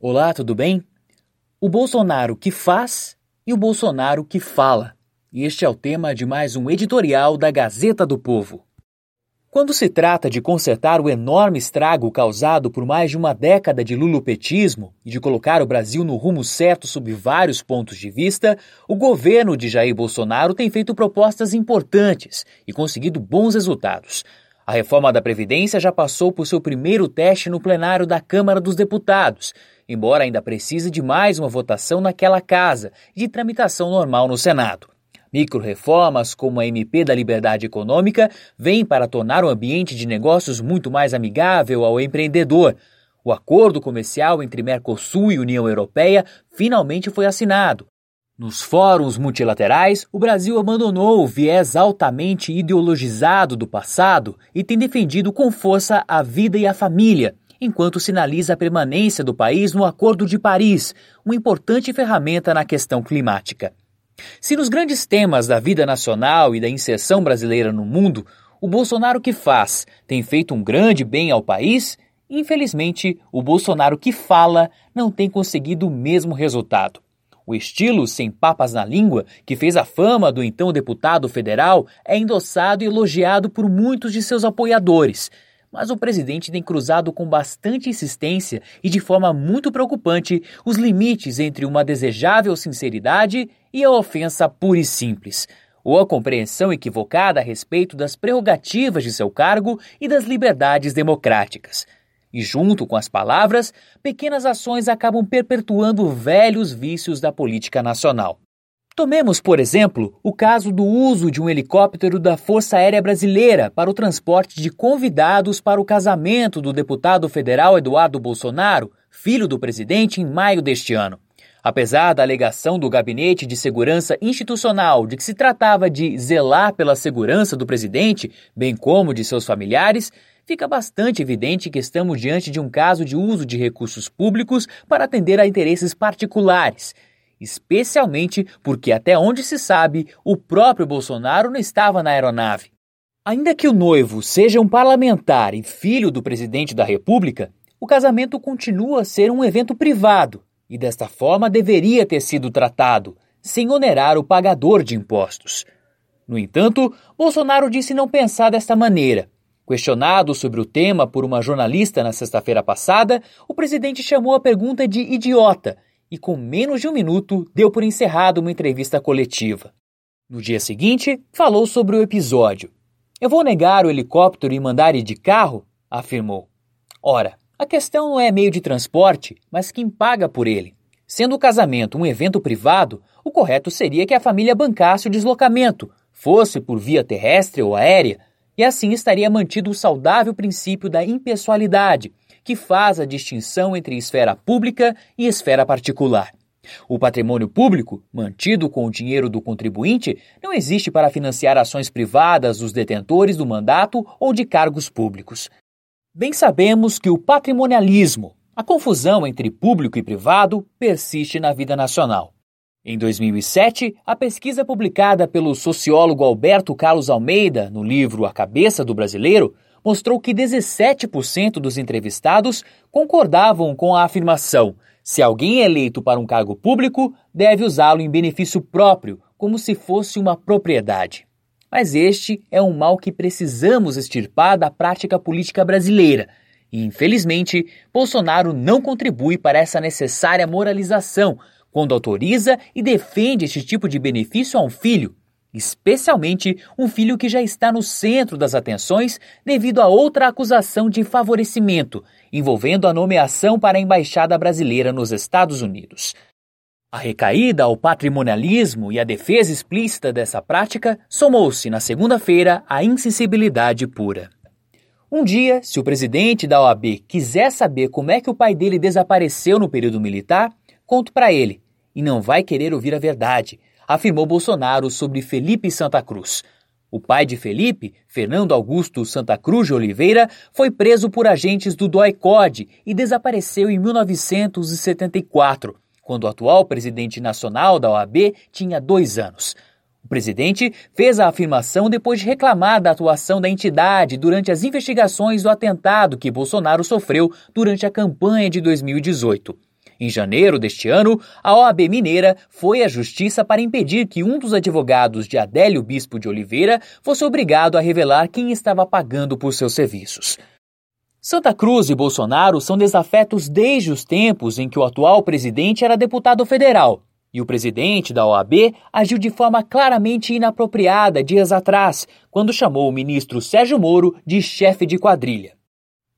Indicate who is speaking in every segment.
Speaker 1: Olá, tudo bem? O Bolsonaro que faz e o Bolsonaro que fala. Este é o tema de mais um editorial da Gazeta do Povo. Quando se trata de consertar o enorme estrago causado por mais de uma década de lulopetismo e de colocar o Brasil no rumo certo sob vários pontos de vista, o governo de Jair Bolsonaro tem feito propostas importantes e conseguido bons resultados. A reforma da Previdência já passou por seu primeiro teste no plenário da Câmara dos Deputados, embora ainda precise de mais uma votação naquela casa e de tramitação normal no Senado. Microreformas, como a MP da Liberdade Econômica, vêm para tornar o ambiente de negócios muito mais amigável ao empreendedor. O acordo comercial entre Mercosul e União Europeia finalmente foi assinado. Nos fóruns multilaterais, o Brasil abandonou o viés altamente ideologizado do passado e tem defendido com força a vida e a família, enquanto sinaliza a permanência do país no Acordo de Paris, uma importante ferramenta na questão climática. Se nos grandes temas da vida nacional e da inserção brasileira no mundo, o Bolsonaro que faz tem feito um grande bem ao país, infelizmente, o Bolsonaro que fala não tem conseguido o mesmo resultado. O estilo sem papas na língua, que fez a fama do então deputado federal, é endossado e elogiado por muitos de seus apoiadores, mas o presidente tem cruzado com bastante insistência e de forma muito preocupante os limites entre uma desejável sinceridade e a ofensa pura e simples, ou a compreensão equivocada a respeito das prerrogativas de seu cargo e das liberdades democráticas. E junto com as palavras, pequenas ações acabam perpetuando velhos vícios da política nacional. Tomemos, por exemplo, o caso do uso de um helicóptero da Força Aérea Brasileira para o transporte de convidados para o casamento do deputado federal Eduardo Bolsonaro, filho do presidente, em maio deste ano. Apesar da alegação do Gabinete de Segurança Institucional de que se tratava de zelar pela segurança do presidente, bem como de seus familiares, fica bastante evidente que estamos diante de um caso de uso de recursos públicos para atender a interesses particulares especialmente porque, até onde se sabe, o próprio Bolsonaro não estava na aeronave. Ainda que o noivo seja um parlamentar e filho do presidente da República, o casamento continua a ser um evento privado e, desta forma, deveria ter sido tratado, sem onerar o pagador de impostos. No entanto, Bolsonaro disse não pensar desta maneira. Questionado sobre o tema por uma jornalista na sexta-feira passada, o presidente chamou a pergunta de idiota e, com menos de um minuto, deu por encerrado uma entrevista coletiva. No dia seguinte, falou sobre o episódio. Eu vou negar o helicóptero e mandar ir de carro? afirmou. Ora, a questão não é meio de transporte, mas quem paga por ele. Sendo o casamento um evento privado, o correto seria que a família bancasse o deslocamento, fosse por via terrestre ou aérea, e assim estaria mantido o saudável princípio da impessoalidade, que faz a distinção entre esfera pública e esfera particular. O patrimônio público, mantido com o dinheiro do contribuinte, não existe para financiar ações privadas dos detentores do mandato ou de cargos públicos. Bem sabemos que o patrimonialismo, a confusão entre público e privado, persiste na vida nacional. Em 2007, a pesquisa publicada pelo sociólogo Alberto Carlos Almeida no livro A Cabeça do Brasileiro mostrou que 17% dos entrevistados concordavam com a afirmação: se alguém é eleito para um cargo público, deve usá-lo em benefício próprio, como se fosse uma propriedade. Mas este é um mal que precisamos extirpar da prática política brasileira. E, infelizmente, Bolsonaro não contribui para essa necessária moralização quando autoriza e defende este tipo de benefício a um filho, especialmente um filho que já está no centro das atenções devido a outra acusação de favorecimento, envolvendo a nomeação para a embaixada brasileira nos Estados Unidos. A recaída ao patrimonialismo e a defesa explícita dessa prática somou-se na segunda-feira à insensibilidade pura. Um dia, se o presidente da OAB quiser saber como é que o pai dele desapareceu no período militar, conto para ele. E não vai querer ouvir a verdade, afirmou Bolsonaro sobre Felipe Santa Cruz. O pai de Felipe, Fernando Augusto Santa Cruz de Oliveira, foi preso por agentes do DOI-CODE e desapareceu em 1974, quando o atual presidente nacional da OAB tinha dois anos. O presidente fez a afirmação depois de reclamar da atuação da entidade durante as investigações do atentado que Bolsonaro sofreu durante a campanha de 2018. Em janeiro deste ano, a OAB Mineira foi à justiça para impedir que um dos advogados de Adélio Bispo de Oliveira fosse obrigado a revelar quem estava pagando por seus serviços. Santa Cruz e Bolsonaro são desafetos desde os tempos em que o atual presidente era deputado federal. E o presidente da OAB agiu de forma claramente inapropriada dias atrás, quando chamou o ministro Sérgio Moro de chefe de quadrilha.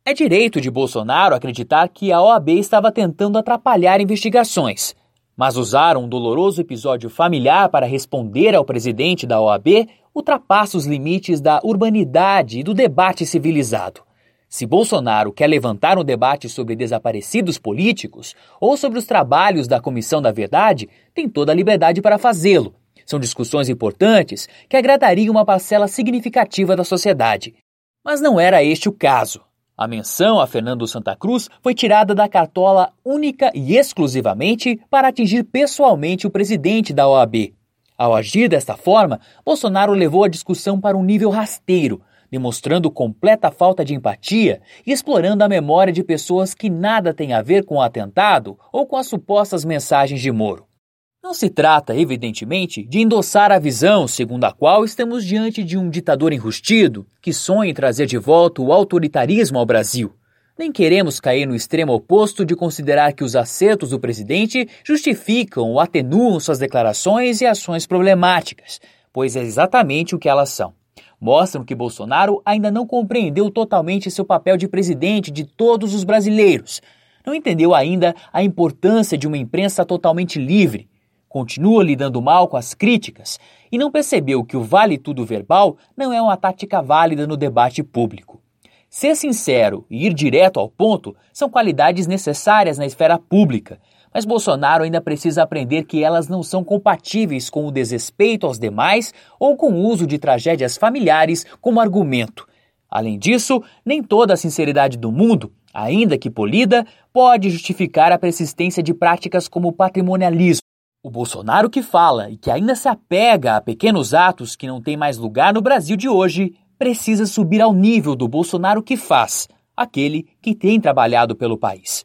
Speaker 1: É direito de Bolsonaro acreditar que a OAB estava tentando atrapalhar investigações, mas usar um doloroso episódio familiar para responder ao presidente da OAB ultrapassa os limites da urbanidade e do debate civilizado. Se Bolsonaro quer levantar um debate sobre desaparecidos políticos ou sobre os trabalhos da Comissão da Verdade, tem toda a liberdade para fazê-lo. São discussões importantes que agradariam uma parcela significativa da sociedade. Mas não era este o caso. A menção a Fernando Santa Cruz foi tirada da cartola única e exclusivamente para atingir pessoalmente o presidente da OAB. Ao agir desta forma, Bolsonaro levou a discussão para um nível rasteiro, demonstrando completa falta de empatia e explorando a memória de pessoas que nada têm a ver com o atentado ou com as supostas mensagens de Moro. Não se trata, evidentemente, de endossar a visão segundo a qual estamos diante de um ditador enrustido que sonha em trazer de volta o autoritarismo ao Brasil. Nem queremos cair no extremo oposto de considerar que os acertos do presidente justificam ou atenuam suas declarações e ações problemáticas, pois é exatamente o que elas são. Mostram que Bolsonaro ainda não compreendeu totalmente seu papel de presidente de todos os brasileiros. Não entendeu ainda a importância de uma imprensa totalmente livre continua lidando mal com as críticas e não percebeu que o vale tudo verbal não é uma tática válida no debate público. Ser sincero e ir direto ao ponto são qualidades necessárias na esfera pública, mas Bolsonaro ainda precisa aprender que elas não são compatíveis com o desrespeito aos demais ou com o uso de tragédias familiares como argumento. Além disso, nem toda a sinceridade do mundo, ainda que polida, pode justificar a persistência de práticas como patrimonialismo o Bolsonaro que fala e que ainda se apega a pequenos atos que não têm mais lugar no Brasil de hoje precisa subir ao nível do Bolsonaro que faz, aquele que tem trabalhado pelo país.